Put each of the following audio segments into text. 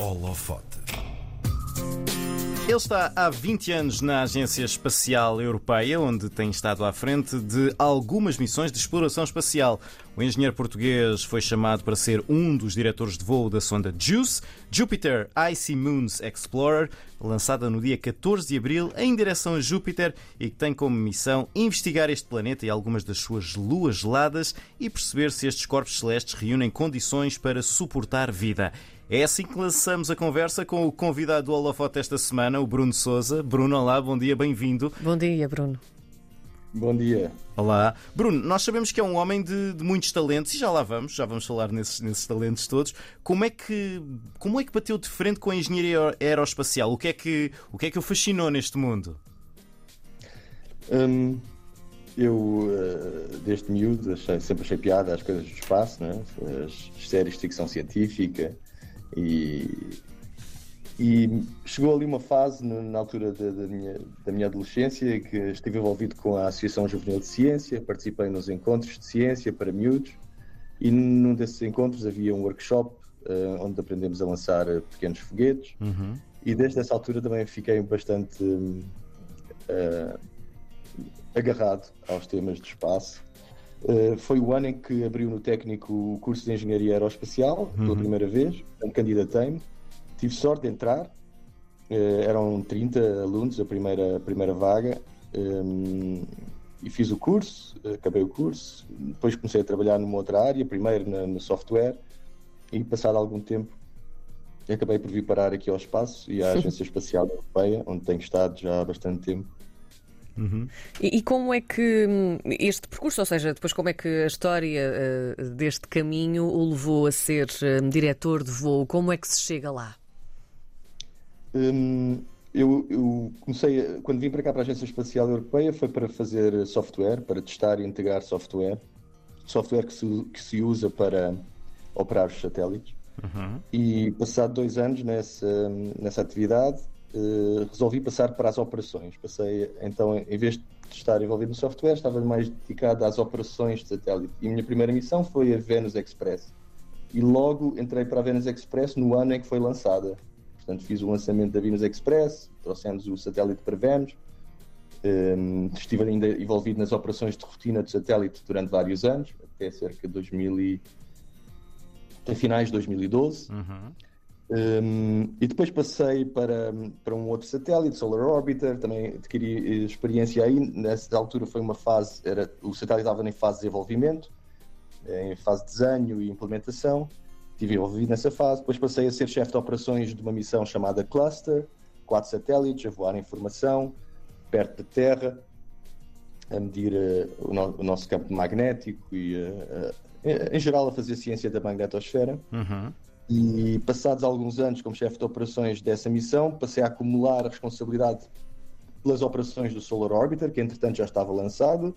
Holofote. Ele está há 20 anos na Agência Espacial Europeia, onde tem estado à frente de algumas missões de exploração espacial. O engenheiro português foi chamado para ser um dos diretores de voo da sonda JUICE, Jupiter Icy Moons Explorer, lançada no dia 14 de abril em direção a Júpiter e que tem como missão investigar este planeta e algumas das suas luas geladas e perceber se estes corpos celestes reúnem condições para suportar vida. É assim que lançamos a conversa com o convidado do Holofote esta semana, o Bruno Souza. Bruno, olá, bom dia, bem-vindo. Bom dia, Bruno. Bom dia. Olá. Bruno, nós sabemos que é um homem de, de, muitos talentos e já lá vamos, já vamos falar nesses, nesses, talentos todos. Como é, que, como é que bateu de frente com a engenharia aeroespacial? O que é que, o, que é que o fascinou neste mundo? Hum, eu, uh, desde miúdo, achei, sempre achei piada às coisas do espaço, né? as séries de ficção científica, e, e chegou ali uma fase, na altura da, da, minha, da minha adolescência, que estive envolvido com a Associação Juvenil de Ciência, participei nos encontros de ciência para miúdos, e num desses encontros havia um workshop uh, onde aprendemos a lançar pequenos foguetes, uhum. e desde essa altura também fiquei bastante uh, agarrado aos temas de espaço. Uh, foi o ano em que abriu no técnico o curso de Engenharia Aeroespacial, pela uhum. primeira vez, candidatei-me, tive sorte de entrar, uh, eram 30 alunos a primeira, a primeira vaga, um, e fiz o curso, acabei o curso, depois comecei a trabalhar numa outra área, primeiro na, no software, e passado algum tempo acabei por vir parar aqui ao espaço e à Agência Espacial Europeia, onde tenho estado já há bastante tempo. Uhum. E, e, como é que hum, este percurso, ou seja, depois como é que a história uh, deste caminho o levou a ser um, diretor de voo? Como é que se chega lá? Hum, eu, eu, comecei, quando vim para cá para a Agência Espacial Europeia, foi para fazer software, para testar e integrar software, software que se, que se usa para operar os satélites. Uhum. E passado dois anos nessa, nessa atividade, uh, resolvi passar para as operações. Passei, então, em vez de estar envolvido no software, estava mais dedicado às operações de satélite. E a minha primeira missão foi a Venus Express. E logo entrei para a Venus Express no ano em que foi lançada. Portanto, fiz o lançamento da Venus Express, trouxemos o satélite para Venus. Um, ehm, estive ainda envolvido nas operações de rotina de satélite durante vários anos, até cerca de 2000 e... até finais de 2012. Uhum. Um, e depois passei para, para um outro satélite, Solar Orbiter, também adquiri experiência aí. Nessa altura foi uma fase, era, o satélite estava em fase de desenvolvimento, em fase de desenho e implementação. Estive envolvido nessa fase. Depois passei a ser chefe de operações de uma missão chamada Cluster, quatro satélites a voar em formação, perto da Terra, a medir uh, o, no, o, nosso campo magnético e, uh, uh, em geral, a fazer ciência da magnetosfera. Uhum. E passados alguns anos como chefe de operações dessa missão, passei a acumular a responsabilidade pelas operações do Solar Orbiter, que entretanto já estava lançado,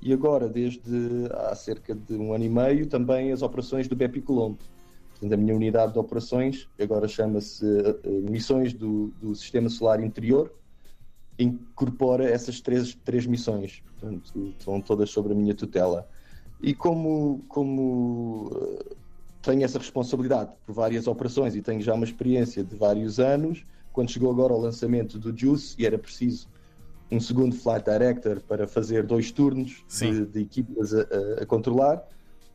e agora, desde há cerca de um ano e meio, também as operações do BEPI Colombo. Portanto, a minha unidade de operações agora chama-se uh, Missões do, do, Sistema Solar Interior, incorpora essas três, três missões, portanto, estão todas sobre a minha tutela. E como, como uh, tenho essa responsabilidade por várias operações e tenho já uma experiência de vários anos. Quando chegou agora o lançamento do Juice e era preciso um segundo flight director para fazer dois turnos de, de, equipas a, a, controlar,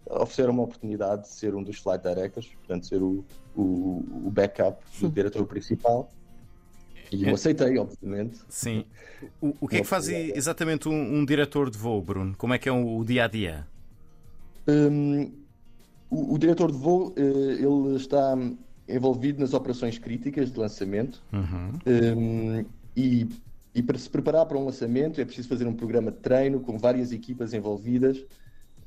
ofereceram uma oportunidade de ser um dos flight directors, portanto, ser o, o, o backup do diretor principal. E eu é. aceitei, obviamente. Sim. O, o que é que faz exatamente um, um, diretor de voo, Bruno? Como é que é o, o dia a dia? Um, o, o diretor de voo uh, ele está envolvido nas operações críticas de lançamento uhum. um, e, e, para se preparar para um lançamento é preciso fazer um programa de treino com várias equipas envolvidas.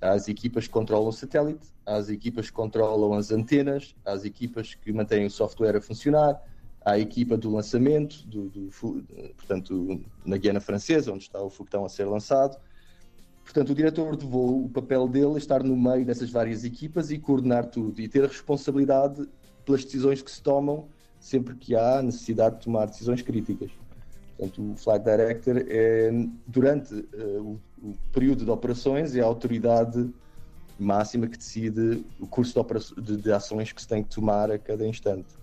Há as equipas que controlam o satélite, há as equipas que controlam as antenas, há as equipas que mantêm o software a funcionar, há a equipa do lançamento, do, do, portanto, na Guiana Francesa, onde está o foguetão a ser lançado, Portanto, o diretor de voo, o papel dele é estar no meio dessas várias equipas e coordenar tudo e ter a responsabilidade pelas decisões que se tomam sempre que há necessidade de tomar decisões críticas. Portanto, o Flight Director é, durante uh, o, o, período de operações, é a autoridade máxima que decide o curso de, de, de ações que se tem que tomar a cada instante.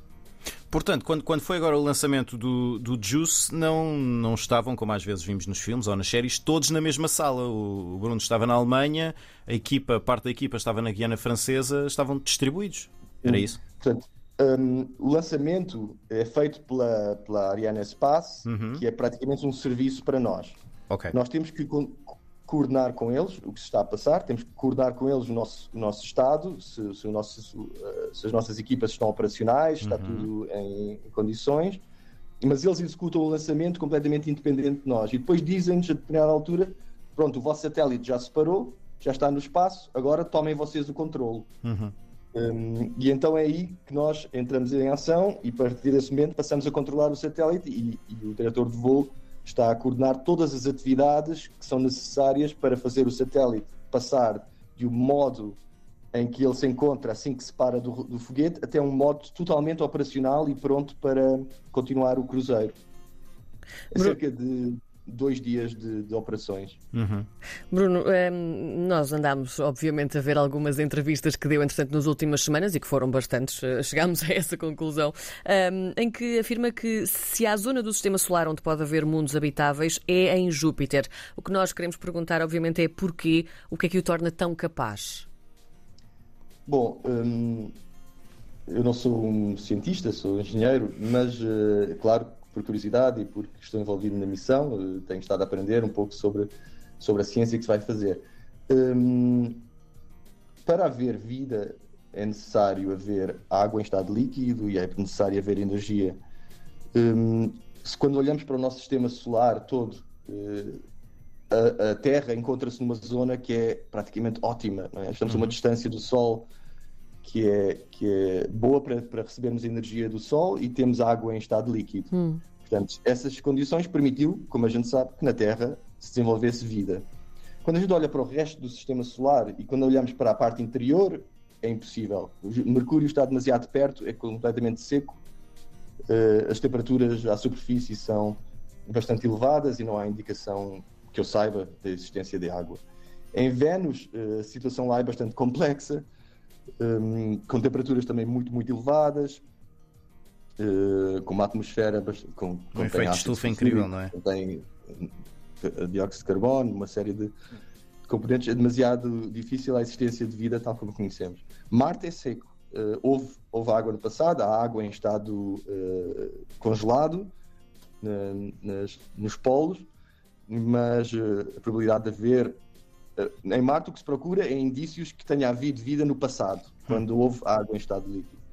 Portanto, quando, quando foi agora o lançamento do, do Juice, não, não estavam, como às vezes vimos nos filmes ou nas séries, todos na mesma sala. O, o Bruno estava na Alemanha, a equipa, parte da equipa estava na Guiana Francesa, estavam distribuídos. Era isso? Portanto, um, o lançamento é feito pela, pela Ariane Espace, uhum. que é praticamente um serviço para nós. Okay. Nós temos que coordenar com eles o que se está a passar, temos que coordenar com eles o nosso, o nosso estado, se, se, nosso, eh, se as nossas equipas estão operacionais, está uhum. tudo em, em, condições, mas eles executam o lançamento completamente independente de nós e depois dizem-nos a determinada altura: pronto, o vosso satélite já se parou, já está no espaço, agora tomem vocês o controle. Uhum. Um, e então é aí que nós entramos em ação e a partir desse momento passamos a controlar o satélite e, e o diretor de voo está a coordenar todas as atividades que são necessárias para fazer o satélite passar de um modo em que ele se encontra assim que se para do, do foguete até um modo totalmente operacional e pronto para continuar o cruzeiro. É cerca de dois dias de, de operações. Uhum. Bruno, um, ehm, nós andámos, obviamente, a ver algumas entrevistas que deu, entretanto, nas últimas semanas e que foram bastantes, eh, chegámos a essa conclusão, um, ehm, em que afirma que se há zona do sistema solar onde pode haver mundos habitáveis é em Júpiter. O que nós queremos perguntar, obviamente, é porquê, o que é que o torna tão capaz? Bom, hum, eu não sou um cientista, sou engenheiro, mas, uh, claro, por curiosidade e porque estou envolvido na missão, uh, tenho estado a aprender um pouco sobre, sobre a ciência que se vai fazer. Um, para haver vida é necessário haver água em estado líquido e é necessário haver energia. Um, se quando olhamos para o nosso sistema solar todo, uh, a, a Terra encontra-se numa zona que é praticamente ótima. É? Estamos uhum. a uma distância do Sol que é, que é boa para, para recebermos energia do Sol e temos água em estado líquido. Uhum. Portanto, essas condições permitiu, como a gente sabe, que na Terra se desenvolvesse vida. Quando a gente olha para o resto do sistema solar e quando olhamos para a parte interior, é impossível. O Mercúrio está demasiado perto, é completamente seco, uh, as temperaturas à superfície são bastante elevadas e não há indicação que eu saiba da existência de água. Em Vênus, eh, a situação lá é bastante complexa, ehm, com temperaturas também muito, muito elevadas, eh, com uma atmosfera com, um efeito de estufa incrível, não é? Tem eh, dióxido de carbono, uma série de componentes. É demasiado difícil a existência de vida tal como conhecemos. Marte é seco. houve, houve água no passado, há água em estado congelado nas, nos polos, mas uh, a probabilidade de haver. Em Marte, o que se procura é indícios que tenha havido vida no passado, quando houve água em estado líquido.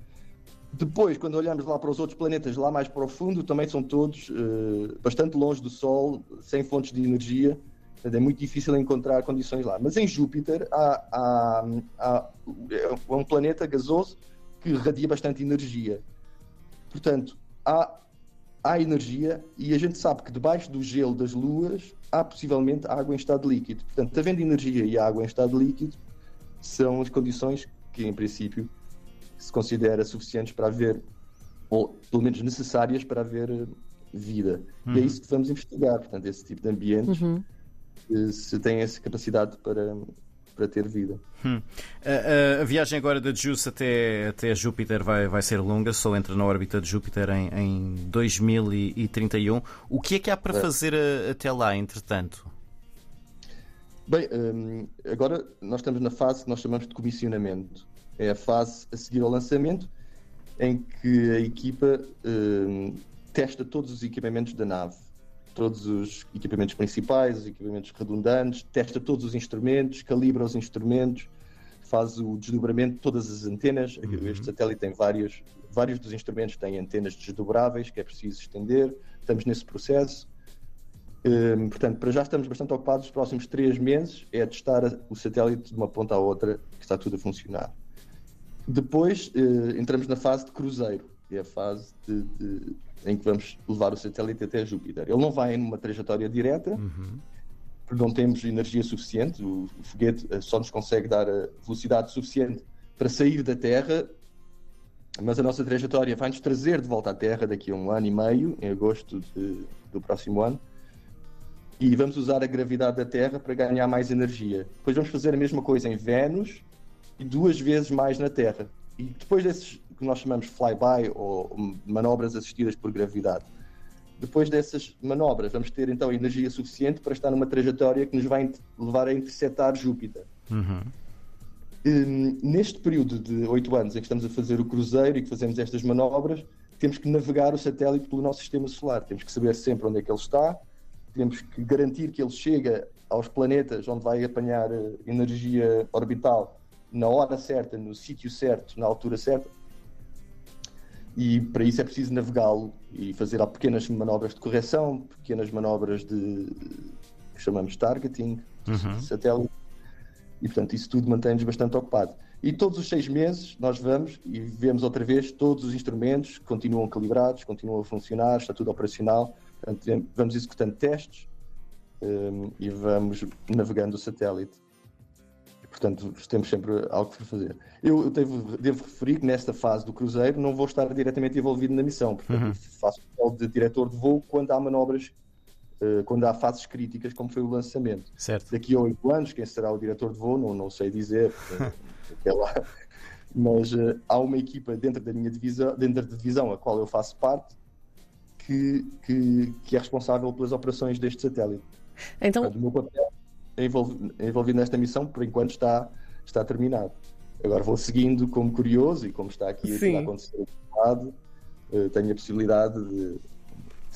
Depois, quando olhamos lá para os outros planetas, lá mais profundo, também são todos uh, bastante longe do Sol, sem fontes de energia. É muito difícil encontrar condições lá. Mas em Júpiter há, há, há é um planeta gasoso que radia bastante energia. Portanto, há há energia e a gente sabe que debaixo do gelo das luas há possivelmente água em estado líquido. Portanto, havendo energia e água em estado líquido, são as condições que, em princípio, se considera suficientes para haver, ou pelo menos necessárias para haver eh, vida. Uhum. E é uhum. isso que vamos investigar, portanto, esse tipo de ambientes, uhum. se tem essa capacidade para, para ter vida. Hum. A, a, a, viagem agora da JUICE até, até Júpiter vai, vai ser longa, só entra na órbita de Júpiter em, em 2031. O que é que há para é. fazer a, até lá, entretanto? Bem, um, agora nós estamos na fase que nós chamamos de comissionamento. É a fase a seguir ao lançamento, em que a equipa um, testa todos os equipamentos da nave todos os equipamentos principais, os equipamentos redundantes, testa todos os instrumentos, calibra os instrumentos, faz o desdobramento de todas as antenas. Uhum. Este satélite tem vários, vários dos instrumentos têm antenas desdobráveis que é preciso estender. Estamos nesse processo. Um, portanto, para já estamos bastante ocupados. Os próximos três meses é testar o satélite de uma ponta à outra, que está tudo a funcionar. Depois uh, entramos na fase de cruzeiro, que é a fase de, de em que vamos levar o satélite até Júpiter. Ele não vai numa trajetória direta, uhum. porque não temos energia suficiente. O, o foguete eh, só nos consegue dar a velocidade suficiente para sair da Terra, mas a nossa trajetória vai nos trazer de volta à Terra daqui a um ano e meio, em agosto de, do próximo ano. E vamos usar a gravidade da Terra para ganhar mais energia. Depois vamos fazer a mesma coisa em Vênus e duas vezes mais na Terra. E depois desses que nós chamamos flyby ou manobras assistidas por gravidade. Depois dessas manobras, vamos ter então energia suficiente para estar numa trajetória que nos vai levar a interceptar Júpiter. Uhum. Um, neste período de oito anos em que estamos a fazer o cruzeiro e que fazemos estas manobras, temos que navegar o satélite pelo nosso sistema solar. Temos que saber sempre onde é que ele está, temos que garantir que ele chega aos planetas onde vai apanhar eh, energia orbital na hora certa, no sítio certo, na altura certa. E para isso é preciso navegá-lo e fazer pequenas manobras de correção, pequenas manobras de que chamamos targeting, uhum. de satélite. E portanto, isso tudo mantém-nos bastante ocupado. E todos os seis meses nós vamos e vemos outra vez todos os instrumentos continuam calibrados, continuam a funcionar, está tudo operacional. Portanto, vamos executando testes um, e vamos navegando o satélite. Portanto, temos sempre algo para fazer. Eu, eu devo, devo, referir que nesta fase do cruzeiro não vou estar diretamente envolvido na missão, portanto, uhum. faço o papel de diretor de voo quando há manobras uh, quando há fases críticas, como foi o lançamento. Certo. Daqui a oito anos, quem será o diretor de voo, não, não sei dizer, é lá. mas uh, há uma equipa dentro da minha divisão, dentro da divisão a qual eu faço parte, que, que, que é responsável pelas operações deste satélite. Então... o meu papel envolvido, envolvido nesta missão, por enquanto, está, está terminado. Agora vou seguindo como curioso e como está aqui a acontecer uh, tenho a possibilidade de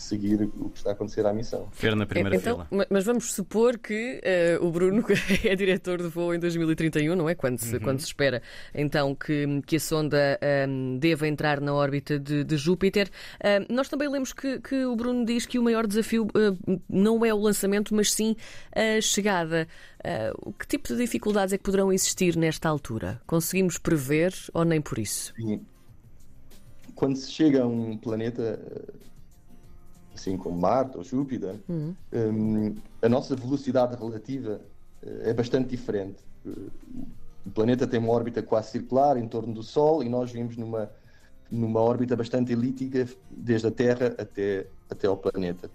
seguir o que está a acontecer à missão. Ver na primeira então, fila. Mas vamos supor que uh, o Bruno é diretor de voo em 2031, não é? Quando se, uhum. quando se espera então que, que a sonda um, ehm, deva entrar na órbita de, de Júpiter. Uh, nós também lemos que, que o Bruno diz que o maior desafio uh, não é o lançamento, mas sim a chegada. Uh, que tipo de dificuldades é que poderão existir nesta altura? Conseguimos prever ou nem por isso? Sim. Quando se chega a um planeta assim como Marte ou Júpiter, uhum. um, a nossa velocidade relativa uh, é bastante diferente. Uh, o planeta tem uma órbita quase circular em torno do Sol e nós vimos numa, numa órbita bastante elíptica desde a Terra até, até ao planeta.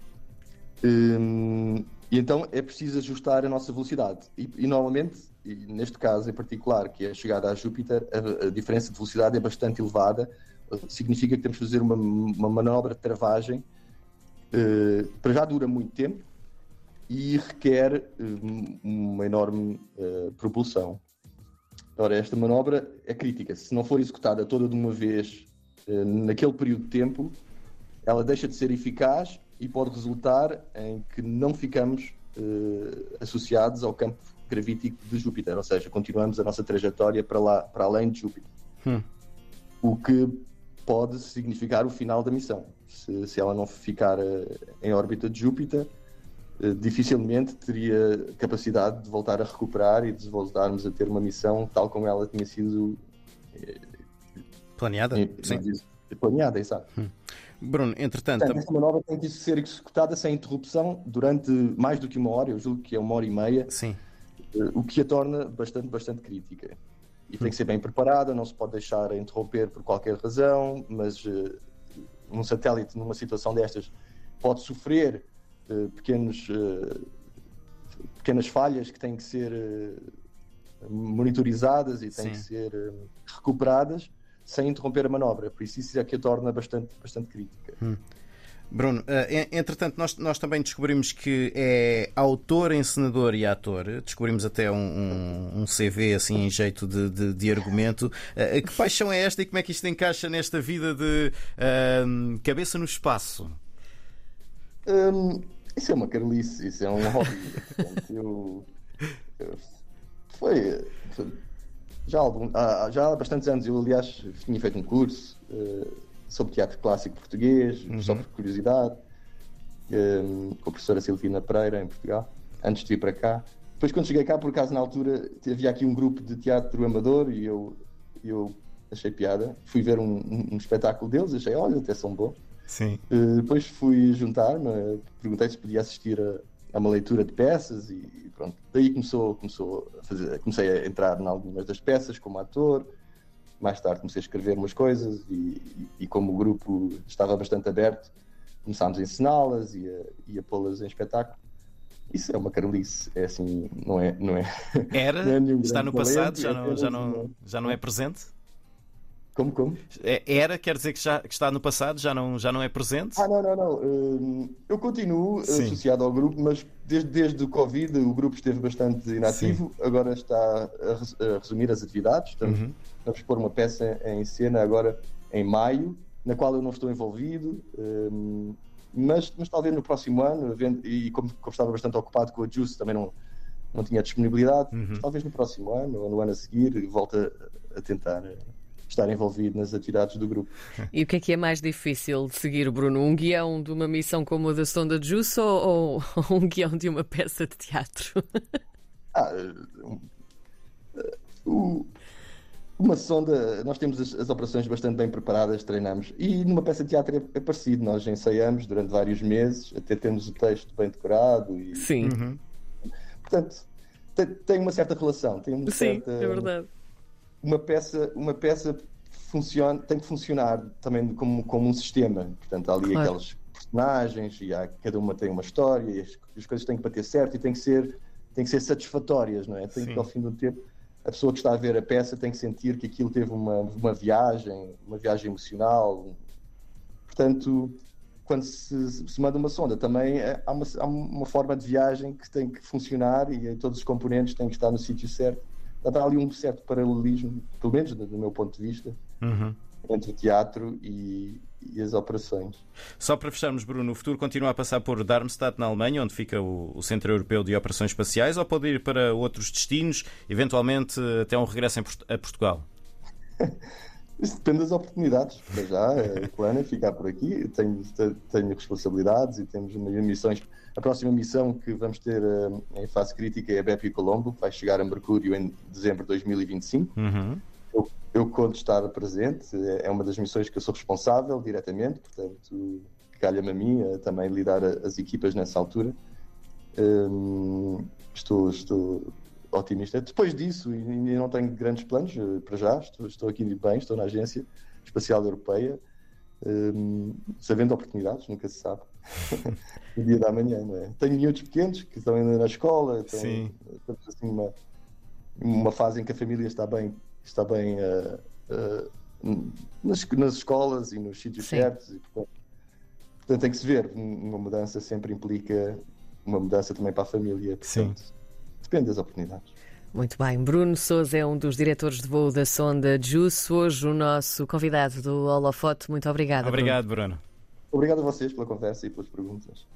Um, e então é preciso ajustar a nossa velocidade. E, e normalmente, e neste caso em particular, que é a chegada a Júpiter, a, a diferença de velocidade é bastante elevada. Significa que temos que fazer uma, uma manobra de travagem uh, para já dura muito tempo e requer uh, uma enorme uh, propulsão. Ora, esta manobra é crítica. Se não for executada toda de uma vez naquele período de tempo, ela deixa de ser eficaz e pode resultar em que não ficamos associados ao campo gravítico de Júpiter, ou seja, continuamos a nossa trajetória para, lá, para além de Júpiter. Hum. O que pode significar o final da missão. Se, se ela não ficar uh, em órbita de Júpiter, uh, dificilmente teria capacidade de voltar a recuperar e de voltarmos a ter uma missão tal como ela tinha sido uh, planeada. Sim. Planeada, exato. Hum. Bruno, entretanto. Portanto, essa manobra tem que ser executada sem interrupção durante mais do que uma hora, eu julgo que é uma hora e meia. Sim. O que a torna bastante, bastante crítica e tem que ser bem preparada, não se pode deixar interromper por qualquer razão, mas um satélite numa situação destas pode sofrer uh, pequenos, uh, pequenas falhas que têm que ser monitorizadas e têm Sim. que ser recuperadas sem interromper a manobra. Por isso isso é que a torna bastante, bastante crítica. Hum. Bruno, eh, entretanto, nós, nós também descobrimos que é autor, encenador e ator. Descobrimos até um, um, um CV assim em jeito de, de, de, argumento. Eh, que paixão é esta e como é que isto encaixa nesta vida de uh, cabeça no espaço? Um, isso é uma carolice, isso é um hobby. eu, eu, foi, foi já, há algum, há, já há bastantes anos. Eu, aliás, tinha feito um curso. Uh, sobre teatro clássico português, uhum. só por curiosidade, um, com a professora Silvina Pereira, em Portugal, antes de vir para cá. Depois, quando cheguei cá, por acaso, na altura, havia aqui um grupo de teatro amador e eu, eu achei piada. Fui ver um, um, um espetáculo deles, achei, olha, até são bons. Sim. Uh, depois fui juntar-me, perguntei se podia assistir a, a, uma leitura de peças e pronto. Daí começou, começou a fazer, comecei a entrar em algumas das peças como ator mais tarde comecei a escrever umas coisas e, e, como o grupo estava bastante aberto, começámos a ensiná-las e a, a pô-las em espetáculo. Isso é uma carolice, é assim, não é. Não é Era? Não é Está no passado, já, é não, já, não, já não é presente? Como, como? É- Era, quer dizer que já que está no passado, já não, já não é presente? Ah, não, não, não. Hum, Eu continuo Sim. associado ao grupo, mas desde, desde o Covid o grupo esteve bastante inativo. Agora está a res- a resumir as atividades. Estamos, Uhum. vamos pôr uma peça em cena agora em maio, na qual eu não estou envolvido. hum, Mas, mas talvez no próximo ano, e como, como estava bastante ocupado com a Juice, também não, não tinha disponibilidade. Uhum. Talvez no próximo ano ou no ano a seguir volte a, a tentar eh, estar envolvido nas atividades do grupo. E o que é que é mais difícil de seguir, Bruno? Um guião de uma missão como a da Sonda de Juice ou, um guião de uma peça de teatro? Ah, o- uma sonda, nós temos as, as operações bastante bem preparadas, treinamos. E numa peça de teatro é, é parecido, nós ensaiamos durante vários meses, até temos o texto bem decorado e, Sim, Uhum. portanto, tem, tem uma certa relação. Tem uma sim, certa, é verdade. Uma peça, uma peça funciona, tem que funcionar também como, como um sistema. Portanto, há ali Claro. aqueles personagens e há, cada uma tem uma história e as, as coisas têm que bater certo e têm que ser, têm que ser satisfatórias, não é? Tem Sim. que, ao fim do tempo, a pessoa que está a ver a peça tem que sentir que aquilo teve uma, uma viagem, uma viagem emocional. Portanto, quando se, se manda uma sonda, também é- há uma, há uma forma de viagem que tem que funcionar e todos os componentes têm que estar no sítio certo. Há ali um certo paralelismo, pelo menos do meu ponto de vista, Uhum. entre o teatro e, e as operações. Só para fecharmos, Bruno, o futuro continua a passar por Darmstadt, na Alemanha, onde fica o, o Centro Europeu de Operações Espaciais, ou pode ir para outros destinos, eventualmente até um regresso a Portugal? Isso depende das oportunidades. Para já, o plano é ficar por aqui. Tenho, te- tenho responsabilidades e temos uma- missões. A próxima missão que vamos ter eh, em fase crítica é a Bepi Colombo, que vai chegar a Mercúrio em dezembro de 2025. Uhum. Eu, eu conto estar presente, é é uma das missões que eu sou responsável diretamente, portanto, calha-me a mim eh, também lidar a- as equipas nessa altura. Hum, estou, estou otimista. Depois disso, ainda não tenho grandes planos eh, para já, estou, estou aqui bem, estou na Agência Espacial Europeia, hum, sabendo oportunidades, nunca se sabe. no dia da manhã, não é? Tenho miúdos pequenos que estão ainda na escola, estão, Sim. estamos assim numa, uma fase em que a família está bem, está bem eh, eh, nas, nas escolas e nos sítios Sim. certos. E, portanto, portanto, tem que se ver. Uma mudança sempre implica uma mudança também para a família. Portanto, depende das oportunidades. Muito bem. Bruno Souza é um dos diretores de voo da Sonda Juice. Hoje o nosso convidado do Holofote. Muito obrigada. Bruno. Obrigado, Bruno. Obrigado a vocês pela conversa e pelas perguntas.